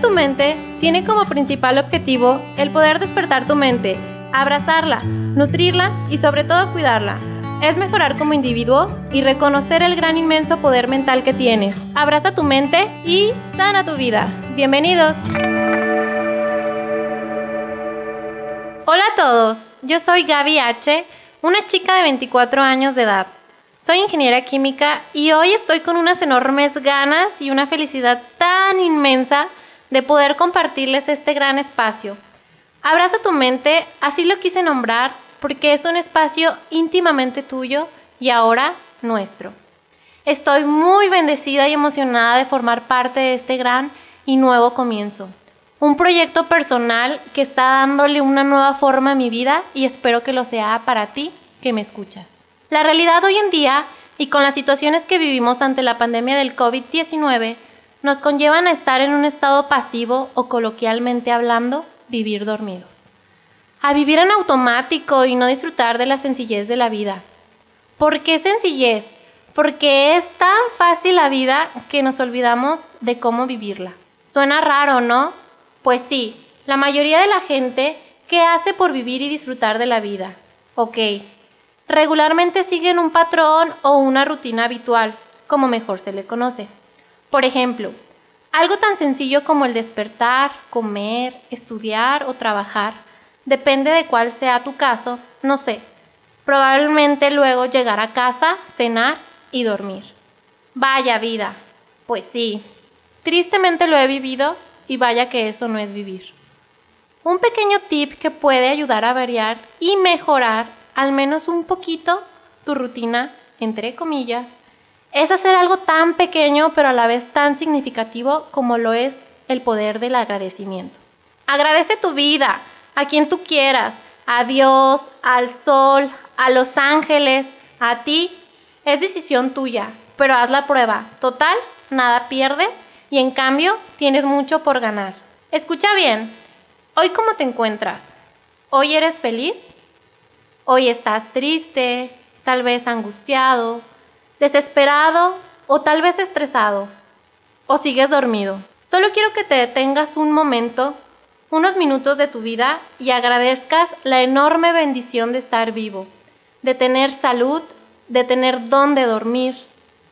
Tu mente tiene como principal objetivo el poder despertar tu mente, abrazarla, nutrirla y sobre todo cuidarla. Es mejorar como individuo y reconocer el gran inmenso poder mental que tienes. Abraza tu mente y sana tu vida. Bienvenidos. Hola a todos, yo soy Gaby H., una chica de 24 años de edad. Soy ingeniera química y hoy estoy con unas enormes ganas y una felicidad tan inmensa de poder compartirles este gran espacio. Abraza tu mente, así lo quise nombrar, porque es un espacio íntimamente tuyo y ahora nuestro. Estoy muy bendecida y emocionada de formar parte de este gran y nuevo comienzo. Un proyecto personal que está dándole una nueva forma a mi vida y espero que lo sea para ti que me escuchas. La realidad hoy en día y con las situaciones que vivimos ante la pandemia del COVID-19 nos conllevan a estar en un estado pasivo o coloquialmente hablando, vivir dormidos. A vivir en automático y no disfrutar de la sencillez de la vida. ¿Por qué sencillez? Porque es tan fácil la vida que nos olvidamos de cómo vivirla. Suena raro, ¿no? Pues sí, la mayoría de la gente, ¿qué hace por vivir y disfrutar de la vida? Ok, regularmente siguen un patrón o una rutina habitual, como mejor se le conoce. Por ejemplo, algo tan sencillo como el despertar, comer, estudiar o trabajar, depende de cuál sea tu caso, no sé. Probablemente luego llegar a casa, cenar y dormir. Vaya vida. Pues sí, tristemente lo he vivido y vaya que eso no es vivir. Un pequeño tip que puede ayudar a variar y mejorar al menos un poquito tu rutina, entre comillas, es hacer algo tan pequeño pero a la vez tan significativo como lo es el poder del agradecimiento. Agradece tu vida, a quien tú quieras, a Dios, al sol, a los ángeles, a ti. Es decisión tuya, pero haz la prueba. Total, nada pierdes y en cambio tienes mucho por ganar. Escucha bien, hoy cómo te encuentras. ¿Hoy eres feliz? ¿Hoy estás triste, tal vez angustiado, desesperado o tal vez estresado, o sigues dormido. Solo quiero que te detengas un momento, unos minutos de tu vida y agradezcas la enorme bendición de estar vivo, de tener salud, de tener dónde dormir,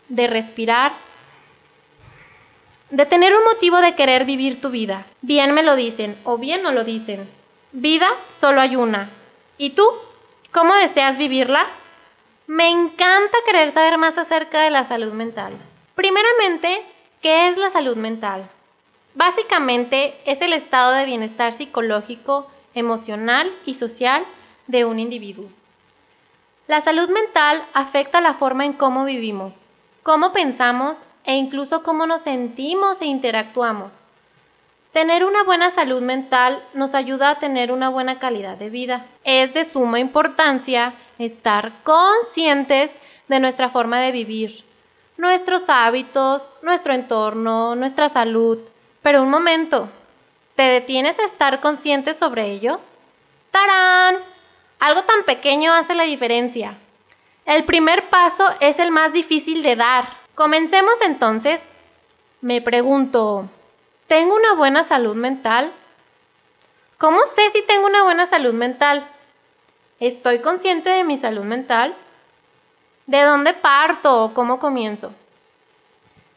de respirar, de tener un motivo de querer vivir tu vida. Bien me lo dicen o bien no lo dicen. Vida solo hay una. ¿Y tú? ¿Cómo deseas vivirla? Me encanta querer saber más acerca de la salud mental. Primeramente, ¿qué es la salud mental? Básicamente es el estado de bienestar psicológico, emocional y social de un individuo. La salud mental afecta la forma en cómo vivimos, cómo pensamos e incluso cómo nos sentimos e interactuamos. Tener una buena salud mental nos ayuda a tener una buena calidad de vida. Es de suma importancia estar conscientes de nuestra forma de vivir, nuestros hábitos, nuestro entorno, nuestra salud. Pero un momento, ¿te detienes a estar consciente sobre ello? ¡Tarán! Algo tan pequeño hace la diferencia. El primer paso es el más difícil de dar. Comencemos entonces. Me pregunto, ¿tengo una buena salud mental? ¿Cómo sé si tengo una buena salud mental? ¿Estoy consciente de mi salud mental? ¿De dónde parto o cómo comienzo?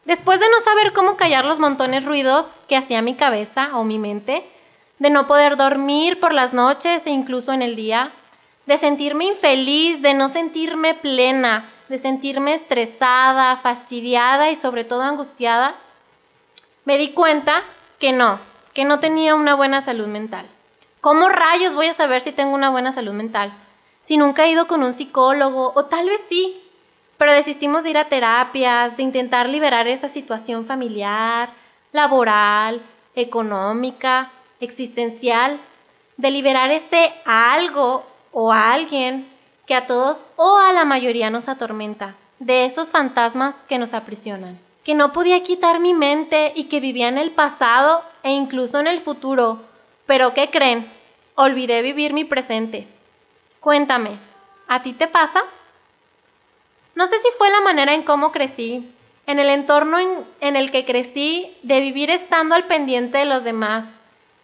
Después de no saber cómo callar los montones ruidos que hacía mi cabeza o mi mente, de no poder dormir por las noches e incluso en el día, de sentirme infeliz, de no sentirme plena, de sentirme estresada, fastidiada y sobre todo angustiada, me di cuenta que no, que no tenía una buena salud mental. ¿Cómo rayos voy a saber si tengo una buena salud mental? Si nunca he ido con un psicólogo, o tal vez sí, pero desistimos de ir a terapias, de intentar liberar esa situación familiar, laboral, económica, existencial, de liberar ese algo o alguien que a todos o a la mayoría nos atormenta, de esos fantasmas que nos aprisionan, que no podía quitar mi mente y que vivía en el pasado e incluso en el futuro pero ¿qué creen? Olvidé vivir mi presente. Cuéntame, ¿a ti te pasa? No sé si fue la manera en cómo crecí, en el entorno en, el que crecí, de vivir estando al pendiente de los demás,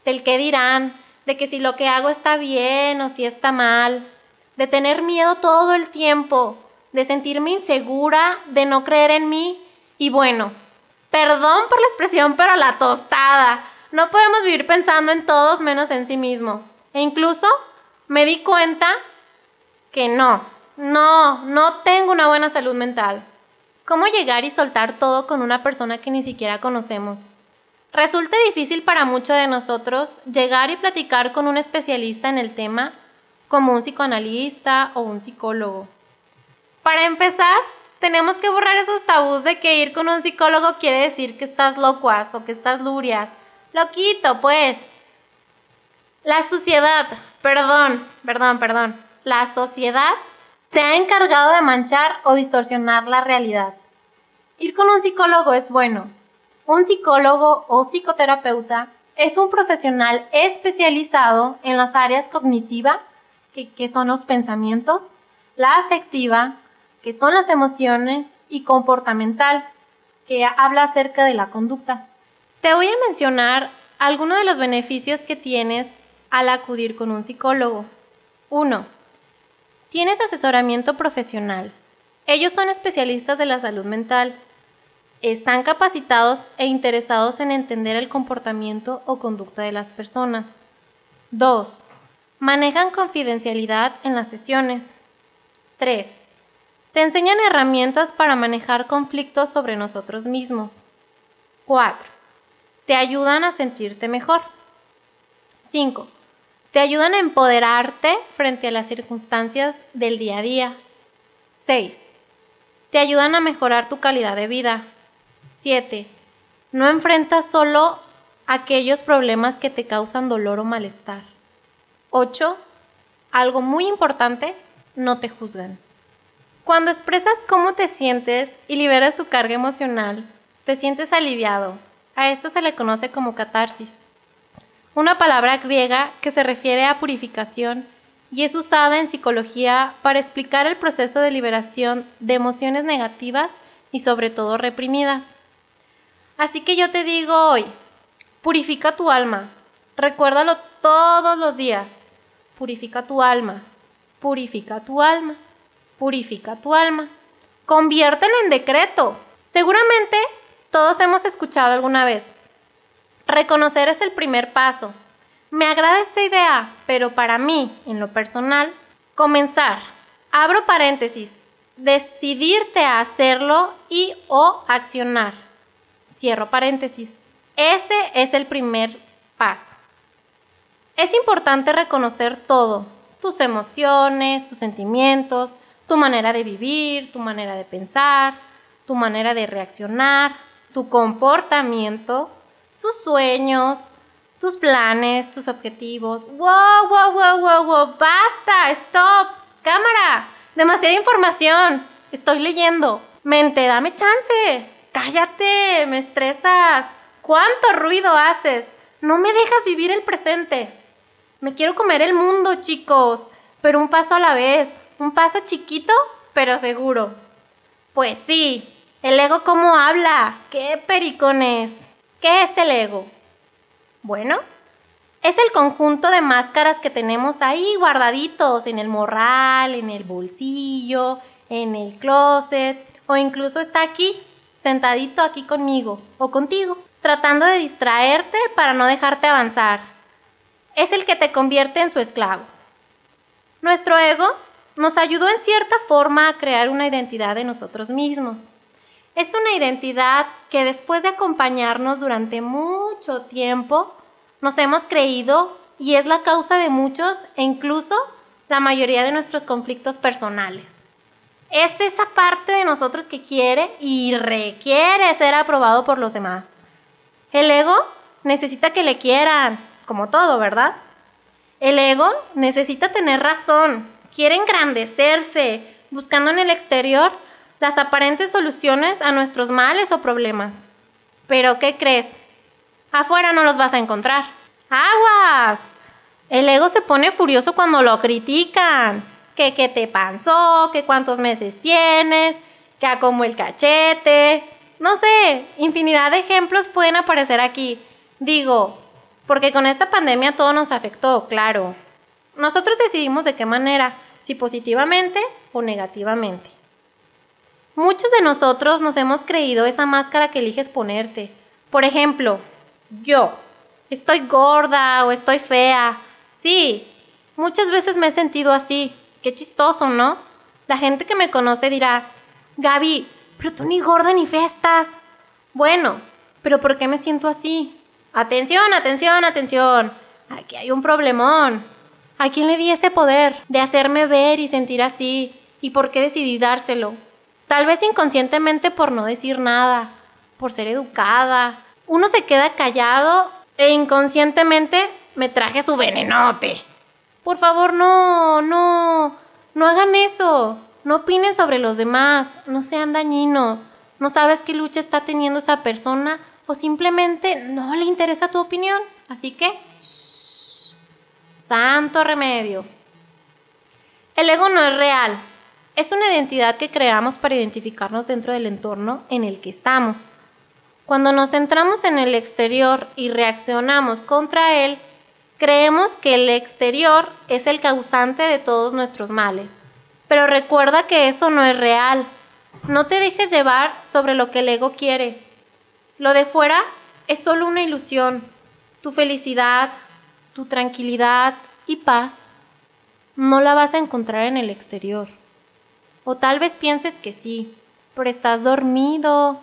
del qué dirán, de que si lo que hago está bien o si está mal, de tener miedo todo el tiempo, de sentirme insegura, de no creer en mí y bueno, perdón por la expresión, pero la tostada. No podemos vivir pensando en todos menos en sí mismo. E incluso me di cuenta que no, no, no tengo una buena salud mental. ¿Cómo llegar y soltar todo con una persona que ni siquiera conocemos? Resulta difícil para muchos de nosotros llegar y platicar con un especialista en el tema, como un psicoanalista o un psicólogo. Para empezar, tenemos que borrar esos tabús de que ir con un psicólogo quiere decir que estás locuaz o que estás lurias. Loquito, pues. La sociedad, perdón, perdón, perdón. La sociedad se ha encargado de manchar o distorsionar la realidad. Ir con un psicólogo es bueno. Un psicólogo o psicoterapeuta es un profesional especializado en las áreas cognitiva, que, son los pensamientos, la afectiva, que son las emociones, y comportamental, que habla acerca de la conducta. Te voy a mencionar algunos de los beneficios que tienes al acudir con un psicólogo. 1 Tienes asesoramiento profesional. Ellos son especialistas de la salud mental. Están capacitados e interesados en entender el comportamiento o conducta de las personas. 2. Manejan confidencialidad en las sesiones. 3. Te enseñan herramientas para manejar conflictos sobre nosotros mismos. 4. Te ayudan a sentirte mejor. 5. Te ayudan a empoderarte frente a las circunstancias del día a día. 6. Te ayudan a mejorar tu calidad de vida. 7. No enfrentas solo aquellos problemas que te causan dolor o malestar. 8. Algo muy importante, no te juzgan. Cuando expresas cómo te sientes y liberas tu carga emocional, te sientes aliviado. A esto se le conoce como catarsis. Una palabra griega que se refiere a purificación y es usada en psicología para explicar el proceso de liberación de emociones negativas y sobre todo reprimidas. Así que yo te digo hoy, purifica tu alma, recuérdalo todos los días, purifica tu alma, purifica tu alma, purifica tu alma, conviértelo en decreto. Seguramente todos hemos escuchado alguna vez, Reconocer es el primer paso. Me agrada esta idea, pero para mí, en lo personal, comenzar. Abro paréntesis. Decidirte a hacerlo y o accionar. Cierro paréntesis. Ese es el primer paso. Es importante reconocer todo, tus emociones, tus sentimientos, tu manera de vivir, tu manera de pensar, tu manera de reaccionar, tu comportamiento tus sueños, tus planes, tus objetivos. ¡Wow, wow, wow, wow, wow! ¡Basta! ¡Stop! ¡Cámara! Demasiada información. Estoy leyendo. Mente, dame chance. Cállate, me estresas. ¿Cuánto ruido haces? No me dejas vivir el presente. Me quiero comer el mundo, chicos, pero un paso a la vez. Un paso chiquito, pero seguro. Pues sí, el ego cómo habla. ¡Qué pericones! ¿Qué es el ego? Bueno, es el conjunto de máscaras que tenemos ahí guardaditos en el morral, en el bolsillo, en el closet o incluso está aquí, sentadito aquí conmigo o contigo, tratando de distraerte para no dejarte avanzar. Es el que te convierte en su esclavo. Nuestro ego nos ayudó en cierta forma a crear una identidad de nosotros mismos. Es una identidad que después de acompañarnos durante mucho tiempo, nos hemos creído y es la causa de muchos e incluso la mayoría de nuestros conflictos personales. Es esa parte de nosotros que quiere y requiere ser aprobado por los demás. El ego necesita que le quieran, como todo, ¿verdad? El ego necesita tener razón, quiere engrandecerse, buscando en el exterior las aparentes soluciones a nuestros males o problemas. Pero ¿qué crees? Afuera no los vas a encontrar. ¡Aguas! El ego se pone furioso cuando lo critican. Que qué te pasó, que cuántos meses tienes, que a como el cachete. no sé, infinidad de ejemplos pueden aparecer aquí. Digo, porque con esta pandemia todo nos afectó, claro. Nosotros decidimos de qué manera, si positivamente o negativamente. Muchos de nosotros nos hemos creído esa máscara que eliges ponerte. Por ejemplo, yo, estoy gorda o estoy fea. Sí, muchas veces me he sentido así. Qué chistoso, ¿no? La gente que me conoce dirá, Gaby, pero tú ni gorda ni fea estás. Bueno, pero ¿por qué me siento así? Atención, atención, atención. Aquí hay un problemón. ¿A quién le di ese poder de hacerme ver y sentir así? ¿Y por qué decidí dárselo? Tal vez inconscientemente por no decir nada, por ser educada. Uno se queda callado e inconscientemente me traje su venenote. Por favor, no, no, no hagan eso. No opinen sobre los demás, no sean dañinos. No sabes qué lucha está teniendo esa persona o simplemente no le interesa tu opinión. Así que, santo remedio. El ego no es real. Es una identidad que creamos para identificarnos dentro del entorno en el que estamos. Cuando nos centramos en el exterior y reaccionamos contra él, creemos que el exterior es el causante de todos nuestros males. Pero recuerda que eso no es real. No te dejes llevar sobre lo que el ego quiere. Lo de fuera es solo una ilusión. Tu felicidad, tu tranquilidad y paz no la vas a encontrar en el exterior. O tal vez pienses que sí, pero estás dormido,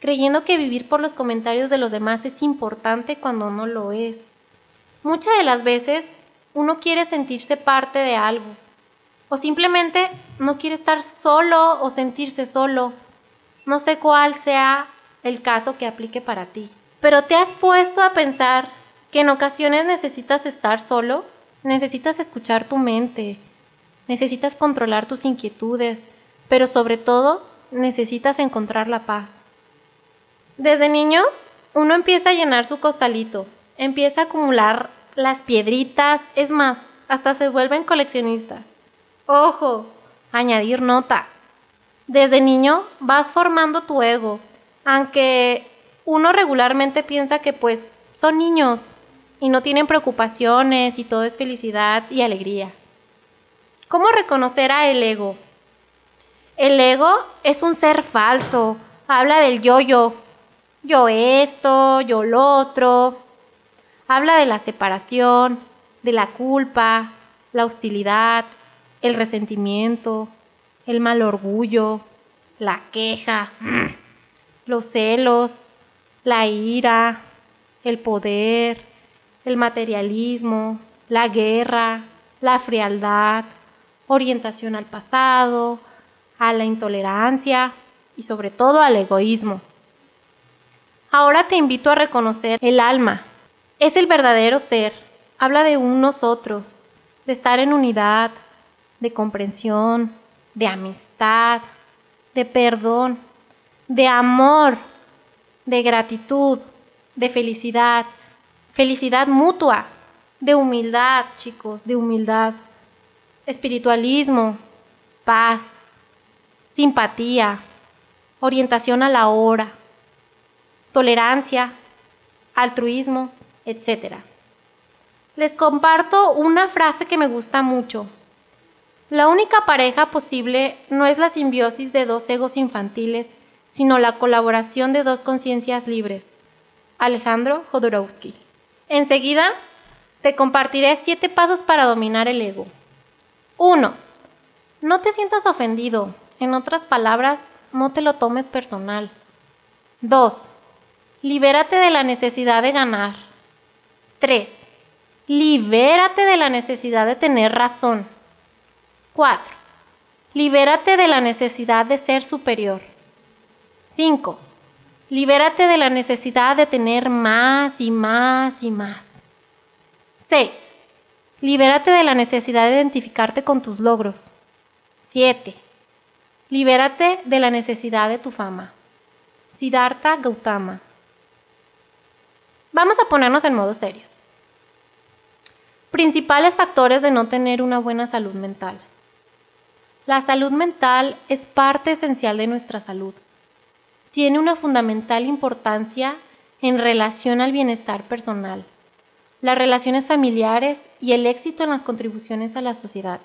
creyendo que vivir por los comentarios de los demás es importante cuando no lo es. Muchas de las veces uno quiere sentirse parte de algo, o simplemente no quiere estar solo o sentirse solo. No sé cuál sea el caso que aplique para ti. Pero te has puesto a pensar que en ocasiones necesitas estar solo, necesitas escuchar tu mente, necesitas controlar tus inquietudes, pero sobre todo necesitas encontrar la paz. Desde niños, uno empieza a llenar su costalito, empieza a acumular las piedritas, es más, hasta se vuelven coleccionistas. Ojo, añadir nota. Desde niño vas formando tu ego, aunque uno regularmente piensa que pues son niños y no tienen preocupaciones y todo es felicidad y alegría. ¿Cómo reconocer a el ego? El ego es un ser falso, habla del yo-yo, yo esto, yo lo otro, habla de la separación, de la culpa, la hostilidad, el resentimiento, el mal orgullo, la queja, los celos, la ira, el poder, el materialismo, la guerra, la frialdad, orientación al pasado, a la intolerancia y sobre todo al egoísmo. Ahora te invito a reconocer el alma. Es el verdadero ser. Habla de un nosotros, de estar en unidad, de comprensión, de amistad, de perdón, de amor, de gratitud, de felicidad, felicidad mutua, de humildad, chicos, de humildad, espiritualismo, paz, simpatía, orientación a la hora, tolerancia, altruismo, etc. Les comparto una frase que me gusta mucho la única pareja posible no es la simbiosis de dos egos infantiles, sino la colaboración de dos conciencias libres. Alejandro Jodorowsky. Enseguida, te compartiré siete pasos para dominar el ego. 1. No te sientas ofendido. En otras palabras, no te lo tomes personal. 2. Libérate de la necesidad de ganar. 3. Libérate de la necesidad de tener razón. 4. Libérate de la necesidad de ser superior. 5. Libérate de la necesidad de tener más y más y más. 6. Libérate de la necesidad de identificarte con tus logros. 7. Libérate de la necesidad de tu fama. Siddhartha Gautama. Vamos a ponernos en modo serios. Principales factores de no tener una buena salud mental. La salud mental es parte esencial de nuestra salud. tiene una fundamental importancia en relación al bienestar personal, las relaciones familiares y el éxito en las contribuciones a la sociedad.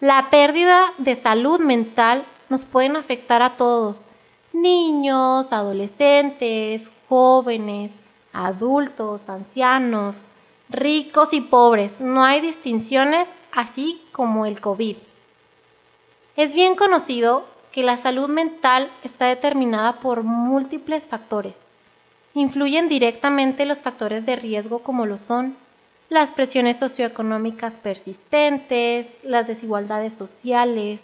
La pérdida de salud mental nos pueden afectar a todos, niños, adolescentes, jóvenes, adultos, ancianos, ricos y pobres. No hay distinciones, así como el COVID. Es bien conocido que la salud mental está determinada por múltiples factores. Influyen directamente los factores de riesgo como lo son las presiones socioeconómicas persistentes, las desigualdades sociales,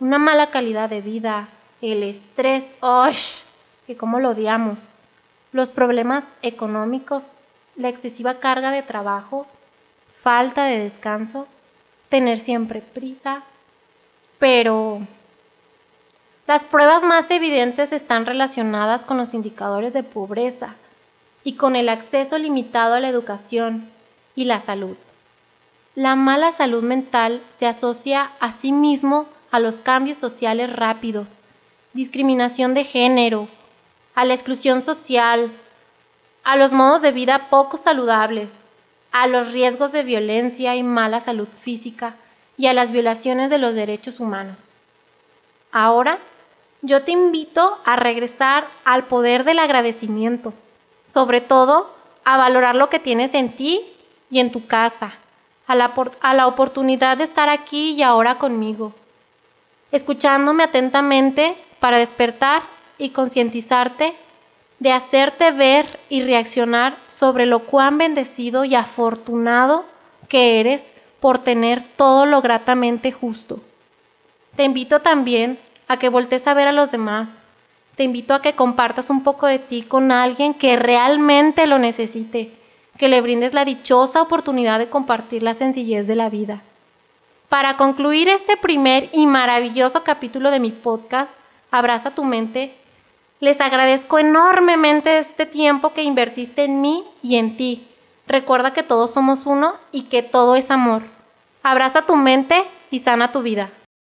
una mala calidad de vida, el estrés, ¡osh! que como lo odiamos, los problemas económicos, la excesiva carga de trabajo, falta de descanso, tener siempre prisa, pero las pruebas más evidentes están relacionadas con los indicadores de pobreza y con el acceso limitado a la educación y la salud. La mala salud mental se asocia asimismo a los cambios sociales rápidos, discriminación de género, a la exclusión social, a los modos de vida poco saludables, a los riesgos de violencia y mala salud física y a las violaciones de los derechos humanos. Ahora, yo te invito a regresar al poder del agradecimiento, sobre todo a valorar lo que tienes en ti y en tu casa, a la, a la oportunidad de estar aquí y ahora conmigo, escuchándome atentamente para despertar y concientizarte de hacerte ver y reaccionar sobre lo cuán bendecido y afortunado que eres por tener todo lo gratamente justo. Te invito también a que voltees a ver a los demás. Te invito a que compartas un poco de ti con alguien que realmente lo necesite, que le brindes la dichosa oportunidad de compartir la sencillez de la vida. Para concluir este primer y maravilloso capítulo de mi podcast, Abraza tu mente, les agradezco enormemente este tiempo que invertiste en mí y en ti. Recuerda que todos somos uno y que todo es amor. Abraza tu mente y sana tu vida.